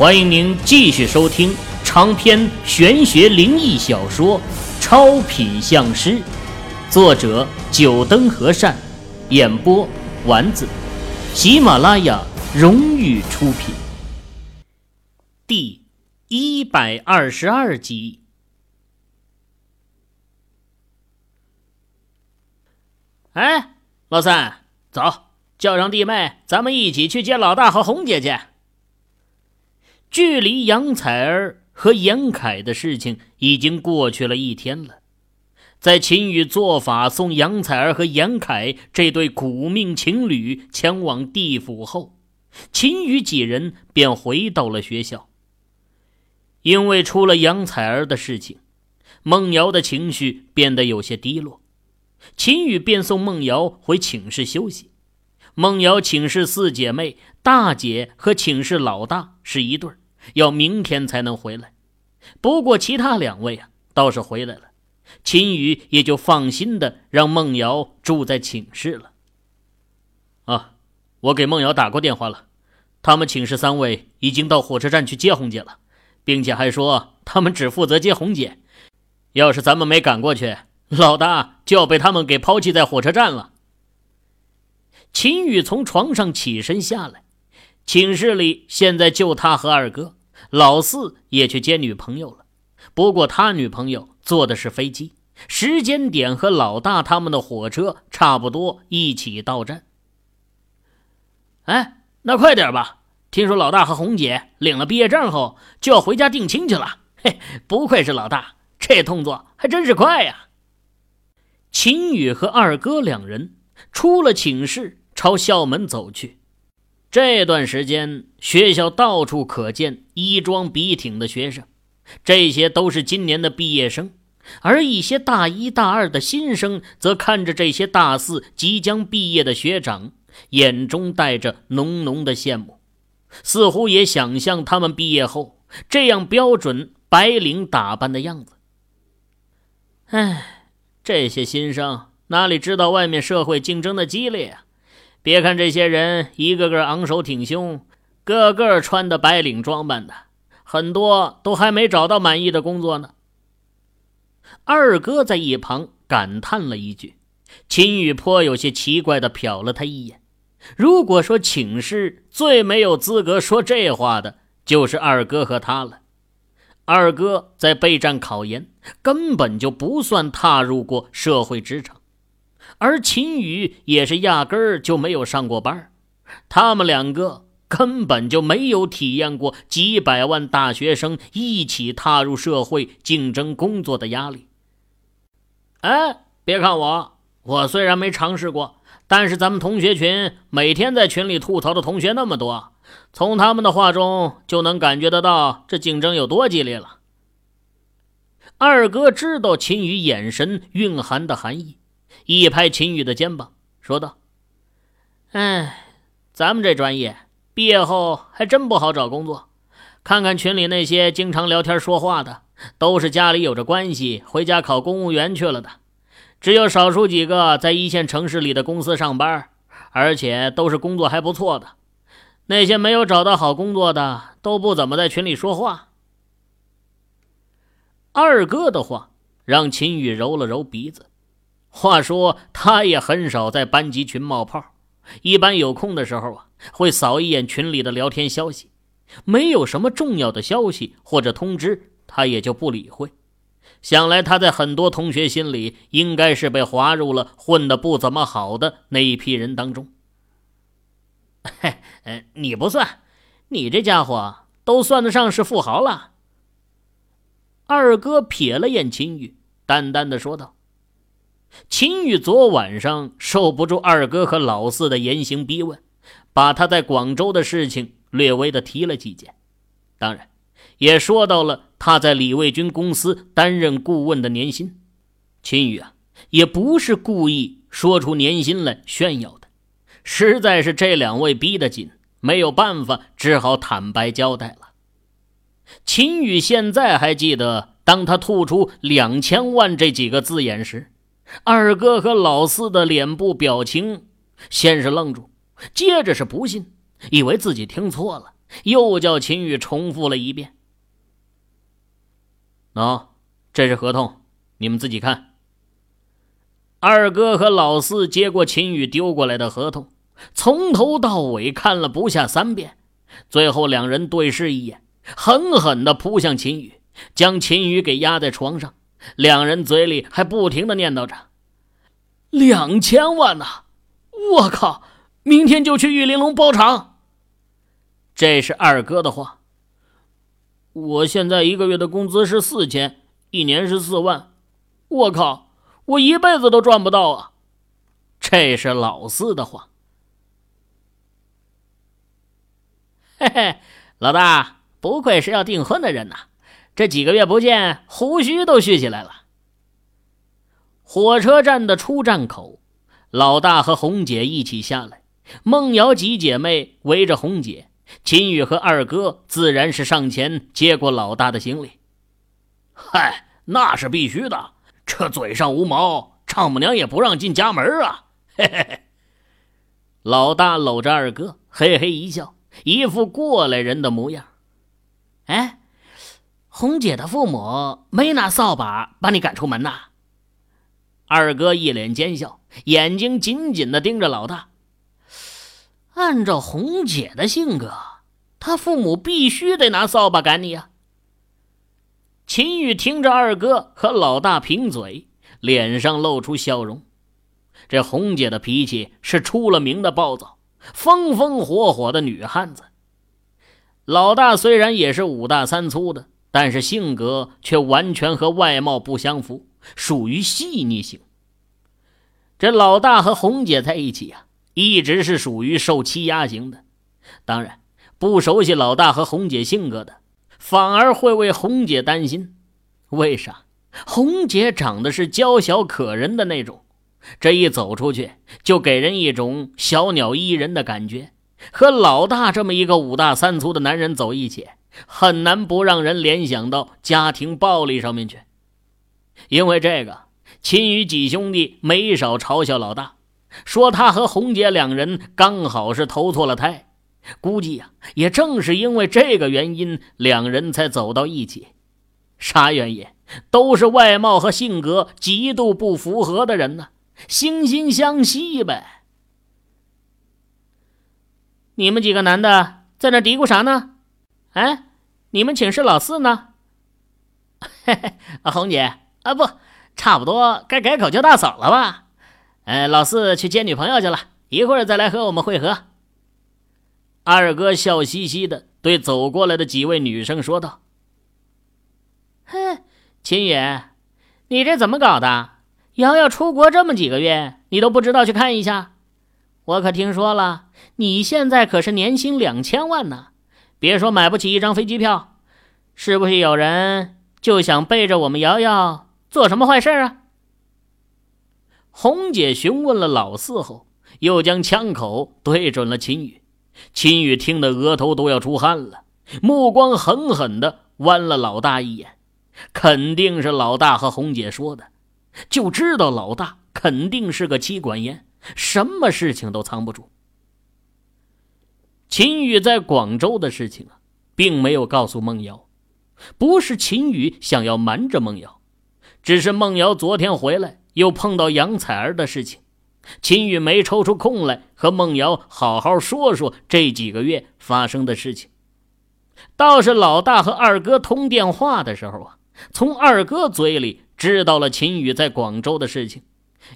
欢迎您继续收听长篇玄学灵异小说《超品相师》，作者：九灯和善，演播：丸子，喜马拉雅荣誉出品。第一百二十二集。哎，老三，走，叫上弟妹，咱们一起去接老大和红姐姐。距离杨采儿和严凯的事情已经过去了一天了，在秦宇做法送杨采儿和严凯这对苦命情侣前往地府后，秦宇几人便回到了学校。因为出了杨采儿的事情，孟瑶的情绪变得有些低落，秦宇便送孟瑶回寝室休息。孟瑶寝室四姐妹，大姐和寝室老大是一对儿。要明天才能回来，不过其他两位啊倒是回来了，秦宇也就放心的让孟瑶住在寝室了。啊，我给孟瑶打过电话了，他们寝室三位已经到火车站去接红姐了，并且还说他们只负责接红姐，要是咱们没赶过去，老大就要被他们给抛弃在火车站了。秦宇从床上起身下来。寝室里现在就他和二哥，老四也去接女朋友了。不过他女朋友坐的是飞机，时间点和老大他们的火车差不多，一起到站。哎，那快点吧！听说老大和红姐领了毕业证后就要回家定亲去了。嘿，不愧是老大，这动作还真是快呀！秦宇和二哥两人出了寝室，朝校门走去。这段时间，学校到处可见衣装笔挺的学生，这些都是今年的毕业生，而一些大一大二的新生则看着这些大四即将毕业的学长，眼中带着浓浓的羡慕，似乎也想象他们毕业后这样标准白领打扮的样子。唉，这些新生哪里知道外面社会竞争的激烈啊！别看这些人一个个昂首挺胸，个个穿的白领装扮的，很多都还没找到满意的工作呢。二哥在一旁感叹了一句，秦宇颇有些奇怪的瞟了他一眼。如果说寝室最没有资格说这话的，就是二哥和他了。二哥在备战考研，根本就不算踏入过社会职场。而秦宇也是压根儿就没有上过班，他们两个根本就没有体验过几百万大学生一起踏入社会竞争工作的压力。哎，别看我，我虽然没尝试过，但是咱们同学群每天在群里吐槽的同学那么多，从他们的话中就能感觉得到这竞争有多激烈了。二哥知道秦宇眼神蕴含的含义。一拍秦宇的肩膀，说道：“哎，咱们这专业毕业后还真不好找工作。看看群里那些经常聊天说话的，都是家里有着关系，回家考公务员去了的。只有少数几个在一线城市里的公司上班，而且都是工作还不错的。那些没有找到好工作的，都不怎么在群里说话。”二哥的话让秦宇揉了揉鼻子。话说，他也很少在班级群冒泡，一般有空的时候啊，会扫一眼群里的聊天消息，没有什么重要的消息或者通知，他也就不理会。想来他在很多同学心里，应该是被划入了混得不怎么好的那一批人当中。嘿，你不算，你这家伙都算得上是富豪了。二哥瞥了眼秦宇，淡淡的说道。秦宇昨晚上受不住二哥和老四的严刑逼问，把他在广州的事情略微的提了几件，当然，也说到了他在李卫军公司担任顾问的年薪。秦宇啊，也不是故意说出年薪来炫耀的，实在是这两位逼得紧，没有办法，只好坦白交代了。秦宇现在还记得，当他吐出两千万这几个字眼时。二哥和老四的脸部表情先是愣住，接着是不信，以为自己听错了，又叫秦宇重复了一遍。喏，这是合同，你们自己看。二哥和老四接过秦宇丢过来的合同，从头到尾看了不下三遍，最后两人对视一眼，狠狠地扑向秦宇，将秦宇给压在床上。两人嘴里还不停地念叨着：“两千万呐！我靠，明天就去玉玲珑包场。”这是二哥的话。我现在一个月的工资是四千，一年是四万。我靠，我一辈子都赚不到啊！这是老四的话。嘿嘿，老大，不愧是要订婚的人呐！这几个月不见，胡须都蓄起来了。火车站的出站口，老大和红姐一起下来，梦瑶几姐妹围着红姐，秦宇和二哥自然是上前接过老大的行李。嗨，那是必须的，这嘴上无毛，丈母娘也不让进家门啊！嘿嘿嘿。老大搂着二哥，嘿嘿一笑，一副过来人的模样。哎。红姐的父母没拿扫把把你赶出门呐？二哥一脸奸笑，眼睛紧紧的盯着老大。按照红姐的性格，她父母必须得拿扫把赶你呀。秦宇听着二哥和老大贫嘴，脸上露出笑容。这红姐的脾气是出了名的暴躁，风风火火的女汉子。老大虽然也是五大三粗的。但是性格却完全和外貌不相符，属于细腻型。这老大和红姐在一起啊，一直是属于受欺压型的。当然，不熟悉老大和红姐性格的，反而会为红姐担心。为啥？红姐长得是娇小可人的那种，这一走出去就给人一种小鸟依人的感觉。和老大这么一个五大三粗的男人走一起。很难不让人联想到家庭暴力上面去，因为这个，秦宇几兄弟没少嘲笑老大，说他和红姐两人刚好是投错了胎。估计呀，也正是因为这个原因，两人才走到一起。啥原因？都是外貌和性格极度不符合的人呢，惺惺相惜呗。你们几个男的在那嘀咕啥呢？哎，你们寝室老四呢？嘿 嘿，红姐啊，不，差不多该改口叫大嫂了吧？哎，老四去接女朋友去了，一会儿再来和我们会合。二哥笑嘻嘻的对走过来的几位女生说道：“哼，秦宇，你这怎么搞的？瑶瑶出国这么几个月，你都不知道去看一下？我可听说了，你现在可是年薪两千万呢。”别说买不起一张飞机票，是不是有人就想背着我们瑶瑶做什么坏事啊？红姐询问了老四后，又将枪口对准了秦宇。秦宇听得额头都要出汗了，目光狠狠地剜了老大一眼。肯定是老大和红姐说的，就知道老大肯定是个妻管严，什么事情都藏不住。秦宇在广州的事情啊，并没有告诉孟瑶，不是秦宇想要瞒着孟瑶，只是孟瑶昨天回来又碰到杨采儿的事情，秦宇没抽出空来和孟瑶好好说说这几个月发生的事情。倒是老大和二哥通电话的时候啊，从二哥嘴里知道了秦宇在广州的事情，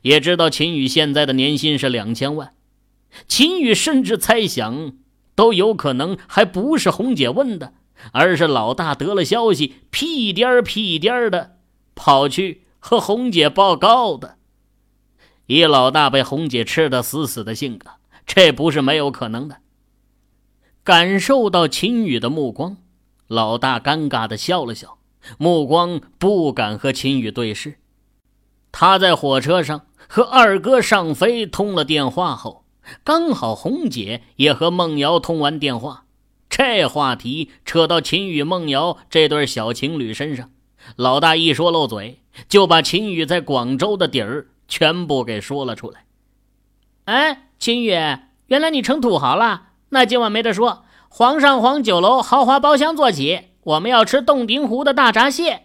也知道秦宇现在的年薪是两千万，秦宇甚至猜想。都有可能还不是红姐问的，而是老大得了消息，屁颠儿屁颠儿的跑去和红姐报告的。以老大被红姐吃的死死的性格，这不是没有可能的。感受到秦宇的目光，老大尴尬的笑了笑，目光不敢和秦宇对视。他在火车上和二哥尚飞通了电话后。刚好红姐也和孟瑶通完电话，这话题扯到秦宇、孟瑶这对小情侣身上，老大一说漏嘴，就把秦宇在广州的底儿全部给说了出来。哎，秦宇，原来你成土豪了，那今晚没得说，皇上皇酒楼豪华包厢坐起，我们要吃洞庭湖的大闸蟹。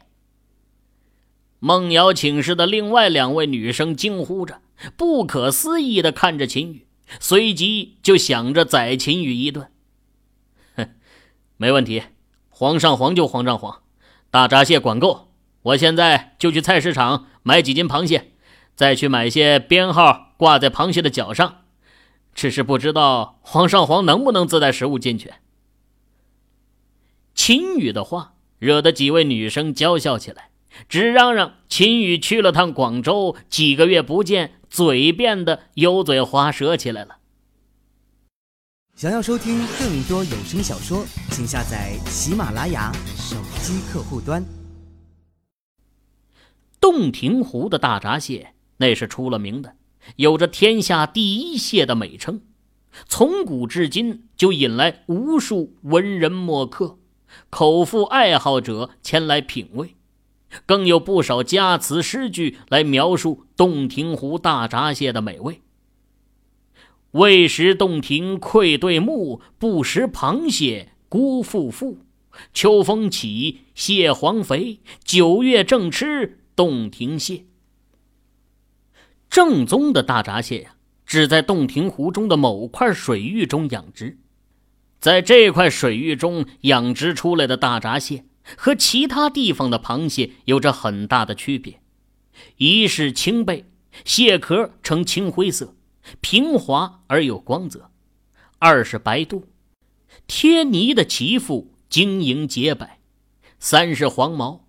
梦瑶寝室的另外两位女生惊呼着，不可思议的看着秦宇，随即就想着宰秦宇一顿。哼，没问题，皇上皇就皇上皇，大闸蟹管够，我现在就去菜市场买几斤螃蟹，再去买些编号挂在螃蟹的脚上。只是不知道皇上皇能不能自带食物进去。秦宇的话惹得几位女生娇笑起来，只嚷嚷秦宇去了趟广州，几个月不见，嘴变得油嘴滑舌起来了。想要收听更多有声小说，请下载喜马拉雅手机客户端。洞庭湖的大闸蟹那是出了名的。有着“天下第一蟹”的美称，从古至今就引来无数文人墨客、口腹爱好者前来品味，更有不少佳词诗句来描述洞庭湖大闸蟹的美味。未食洞庭愧对目，不食螃蟹辜负父。秋风起，蟹黄肥，九月正吃洞庭蟹。正宗的大闸蟹呀，只在洞庭湖中的某块水域中养殖。在这块水域中养殖出来的大闸蟹，和其他地方的螃蟹有着很大的区别：一是青背，蟹壳呈青灰色，平滑而有光泽；二是白肚，贴泥的鳍腹晶莹洁白；三是黄毛，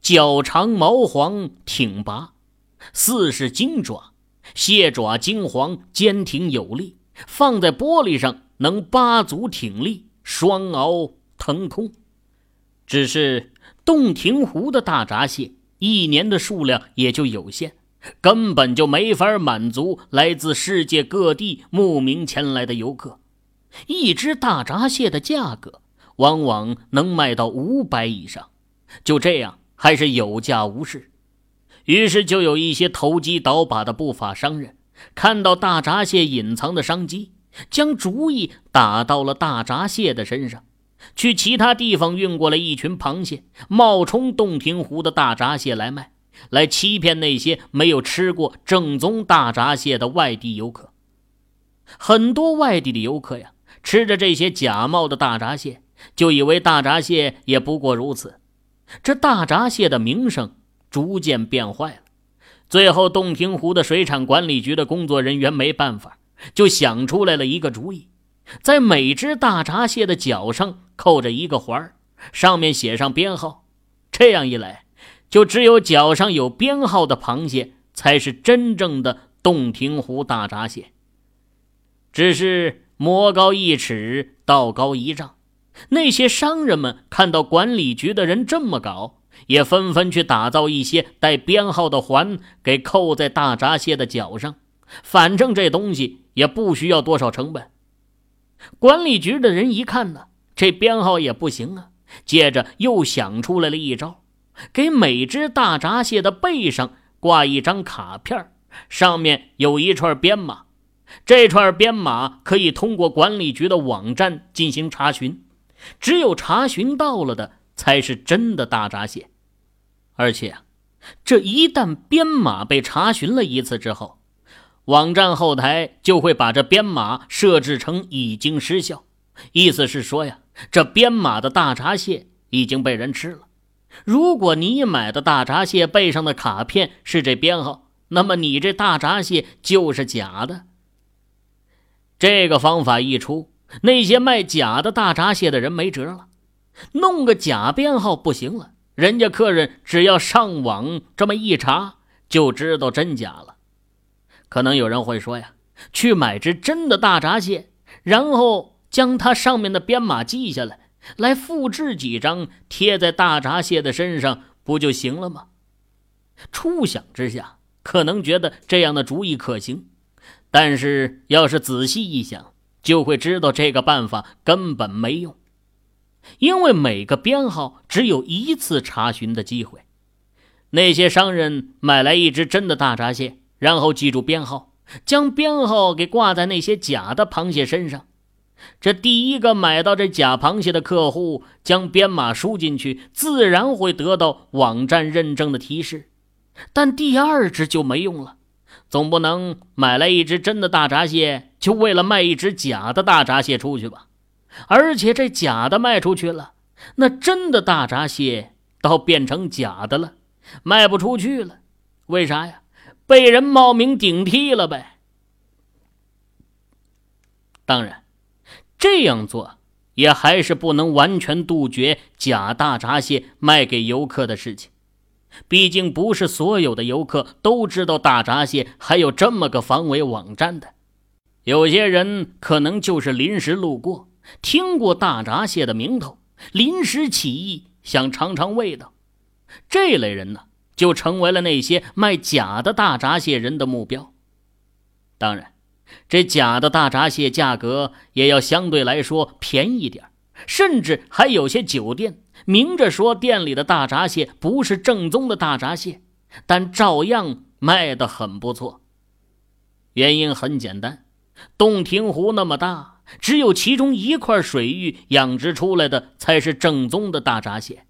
脚长毛黄挺拔。四是金爪，蟹爪金黄，坚挺有力，放在玻璃上能八足挺立，双螯腾空。只是洞庭湖的大闸蟹一年的数量也就有限，根本就没法满足来自世界各地慕名前来的游客。一只大闸蟹的价格往往能卖到五百以上，就这样还是有价无市。于是，就有一些投机倒把的不法商人，看到大闸蟹隐藏的商机，将主意打到了大闸蟹的身上，去其他地方运过来一群螃蟹，冒充洞庭湖的大闸蟹来卖，来欺骗那些没有吃过正宗大闸蟹的外地游客。很多外地的游客呀，吃着这些假冒的大闸蟹，就以为大闸蟹也不过如此。这大闸蟹的名声。逐渐变坏了，最后洞庭湖的水产管理局的工作人员没办法，就想出来了一个主意，在每只大闸蟹的脚上扣着一个环上面写上编号。这样一来，就只有脚上有编号的螃蟹才是真正的洞庭湖大闸蟹。只是魔高一尺，道高一丈，那些商人们看到管理局的人这么搞。也纷纷去打造一些带编号的环，给扣在大闸蟹的脚上。反正这东西也不需要多少成本。管理局的人一看呢，这编号也不行啊。接着又想出来了一招，给每只大闸蟹的背上挂一张卡片，上面有一串编码。这串编码可以通过管理局的网站进行查询，只有查询到了的。才是真的大闸蟹，而且啊，这一旦编码被查询了一次之后，网站后台就会把这编码设置成已经失效，意思是说呀，这编码的大闸蟹已经被人吃了。如果你买的大闸蟹背上的卡片是这编号，那么你这大闸蟹就是假的。这个方法一出，那些卖假的大闸蟹的人没辙了。弄个假编号不行了，人家客人只要上网这么一查，就知道真假了。可能有人会说呀，去买只真的大闸蟹，然后将它上面的编码记下来，来复制几张贴在大闸蟹的身上，不就行了吗？初想之下，可能觉得这样的主意可行，但是要是仔细一想，就会知道这个办法根本没用。因为每个编号只有一次查询的机会，那些商人买来一只真的大闸蟹，然后记住编号，将编号给挂在那些假的螃蟹身上，这第一个买到这假螃蟹的客户，将编码输进去，自然会得到网站认证的提示。但第二只就没用了，总不能买来一只真的大闸蟹，就为了卖一只假的大闸蟹出去吧？而且这假的卖出去了，那真的大闸蟹倒变成假的了，卖不出去了。为啥呀？被人冒名顶替了呗。当然。这样做也还是不能完全杜绝假大闸蟹卖给游客的事情，毕竟不是所有的游客都知道大闸蟹还有这么个防伪网站的。有些人可能就是临时路过，听过大闸蟹的名头，临时起意想尝尝味道，这类人呢，就成为了那些卖假的大闸蟹人的目标。当然。这假的大闸蟹价格也要相对来说便宜点甚至还有些酒店明着说店里的大闸蟹不是正宗的大闸蟹，但照样卖得很不错。原因很简单，洞庭湖那么大，只有其中一块水域养殖出来的才是正宗的大闸蟹，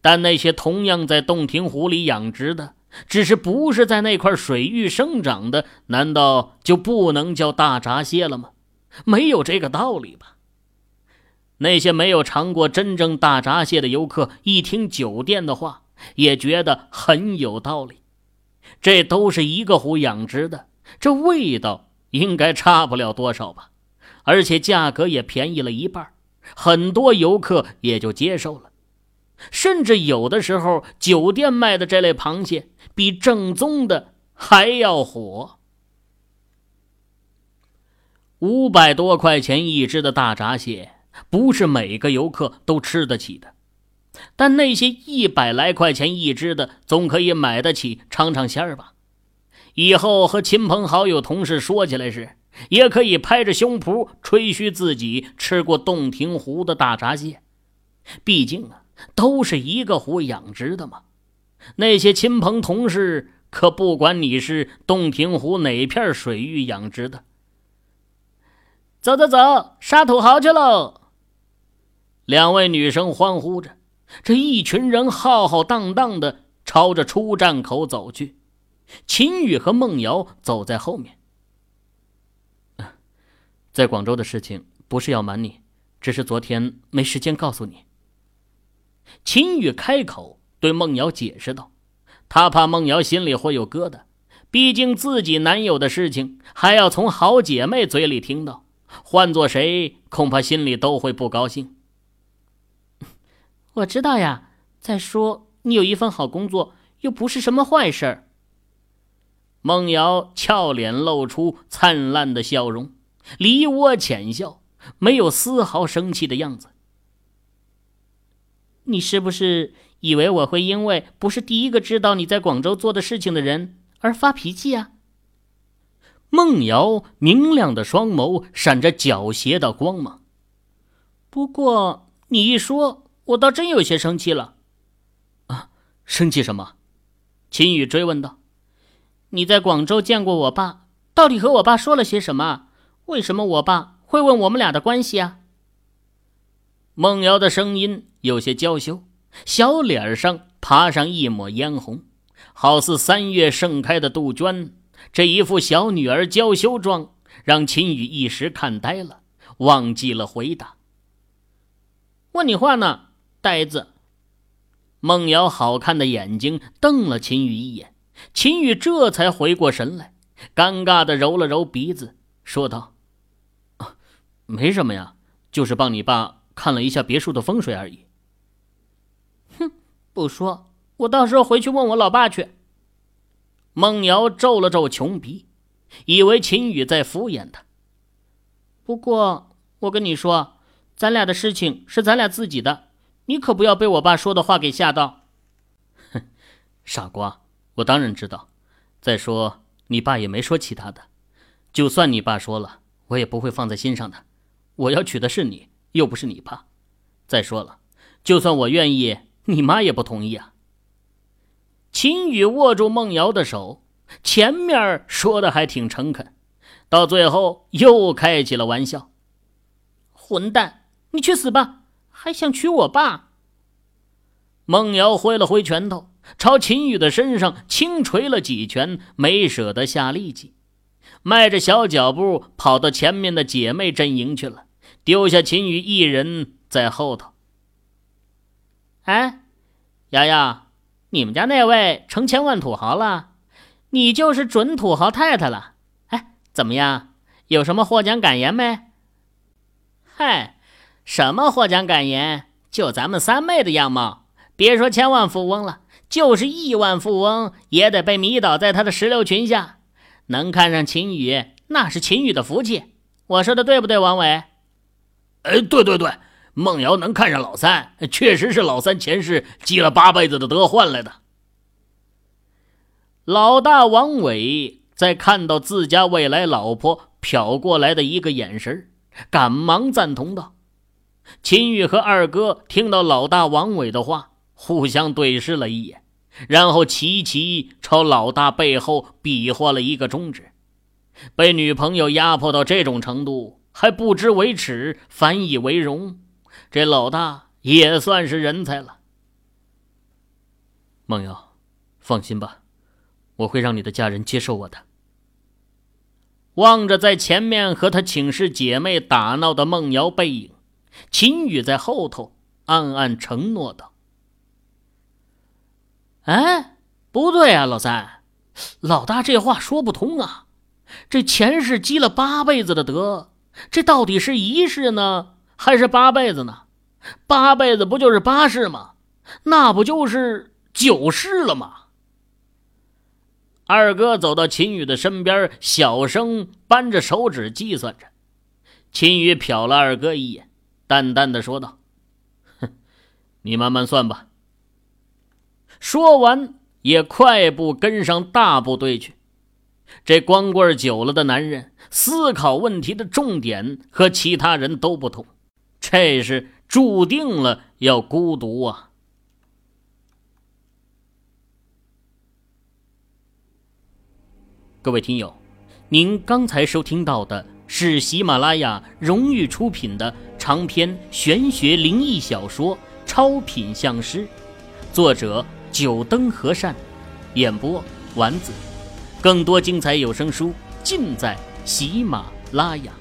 但那些同样在洞庭湖里养殖的。只是不是在那块水域生长的，难道就不能叫大闸蟹了吗？没有这个道理吧？那些没有尝过真正大闸蟹的游客，一听酒店的话，也觉得很有道理。这都是一个湖养殖的，这味道应该差不了多少吧？而且价格也便宜了一半，很多游客也就接受了。甚至有的时候，酒店卖的这类螃蟹比正宗的还要火。五百多块钱一只的大闸蟹，不是每个游客都吃得起的，但那些一百来块钱一只的，总可以买得起，尝尝鲜儿吧。以后和亲朋好友、同事说起来时，也可以拍着胸脯吹嘘自己吃过洞庭湖的大闸蟹。毕竟啊。都是一个湖养殖的嘛，那些亲朋同事可不管你是洞庭湖哪片水域养殖的。走走走，杀土豪去喽！两位女生欢呼着，这一群人浩浩荡荡的朝着出站口走去。秦宇和孟瑶走在后面。在广州的事情不是要瞒你，只是昨天没时间告诉你。秦宇开口对孟瑶解释道：“他怕孟瑶心里会有疙瘩，毕竟自己男友的事情还要从好姐妹嘴里听到，换做谁恐怕心里都会不高兴。”我知道呀，再说你有一份好工作，又不是什么坏事儿。孟瑶俏脸露出灿烂的笑容，梨涡浅笑，没有丝毫生气的样子。你是不是以为我会因为不是第一个知道你在广州做的事情的人而发脾气啊？孟瑶明亮的双眸闪着狡黠的光芒。不过你一说，我倒真有些生气了。啊，生气什么？秦宇追问道。你在广州见过我爸，到底和我爸说了些什么？为什么我爸会问我们俩的关系啊？孟瑶的声音有些娇羞，小脸上爬上一抹嫣红，好似三月盛开的杜鹃。这一副小女儿娇羞状，让秦宇一时看呆了，忘记了回答。问你话呢，呆子！孟瑶好看的眼睛瞪了秦宇一眼，秦宇这才回过神来，尴尬的揉了揉鼻子，说道：“没什么呀，就是帮你爸。”看了一下别墅的风水而已。哼，不说，我到时候回去问我老爸去。孟瑶皱了皱穷鼻，以为秦宇在敷衍他。不过我跟你说，咱俩的事情是咱俩自己的，你可不要被我爸说的话给吓到。哼，傻瓜，我当然知道。再说你爸也没说其他的，就算你爸说了，我也不会放在心上的。我要娶的是你。又不是你爸，再说了，就算我愿意，你妈也不同意啊。秦宇握住孟瑶的手，前面说的还挺诚恳，到最后又开起了玩笑。混蛋，你去死吧！还想娶我爸？孟瑶挥了挥拳头，朝秦宇的身上轻捶了几拳，没舍得下力气，迈着小脚步跑到前面的姐妹阵营去了，丢下秦宇一人在后头。哎，瑶瑶，你们家那位成千万土豪了，你就是准土豪太太了。哎，怎么样？有什么获奖感言没？嗨，什么获奖感言？就咱们三妹的样貌，别说千万富翁了，就是亿万富翁也得被迷倒在他的石榴裙下。能看上秦宇，那是秦宇的福气。我说的对不对，王伟？哎，对对对。孟瑶能看上老三，确实是老三前世积了八辈子的德换来的。老大王伟在看到自家未来老婆瞟过来的一个眼神，赶忙赞同道：“秦玉和二哥听到老大王伟的话，互相对视了一眼，然后齐齐朝老大背后比划了一个中指。被女朋友压迫到这种程度，还不知为耻，反以为荣。”这老大也算是人才了。梦瑶，放心吧，我会让你的家人接受我的。望着在前面和他寝室姐妹打闹的梦瑶背影，秦宇在后头暗暗承诺道：“哎，不对啊，老三，老大这话说不通啊！这前世积了八辈子的德，这到底是一世呢？”还是八辈子呢？八辈子不就是八世吗？那不就是九世了吗？二哥走到秦宇的身边，小声扳着手指计算着。秦宇瞟了二哥一眼，淡淡的说道：“哼，你慢慢算吧。”说完，也快步跟上大部队去。这光棍久了的男人，思考问题的重点和其他人都不同。这是注定了要孤独啊！各位听友，您刚才收听到的是喜马拉雅荣誉出品的长篇玄学灵异小说《超品相师》，作者九灯和善，演播丸子。更多精彩有声书尽在喜马拉雅。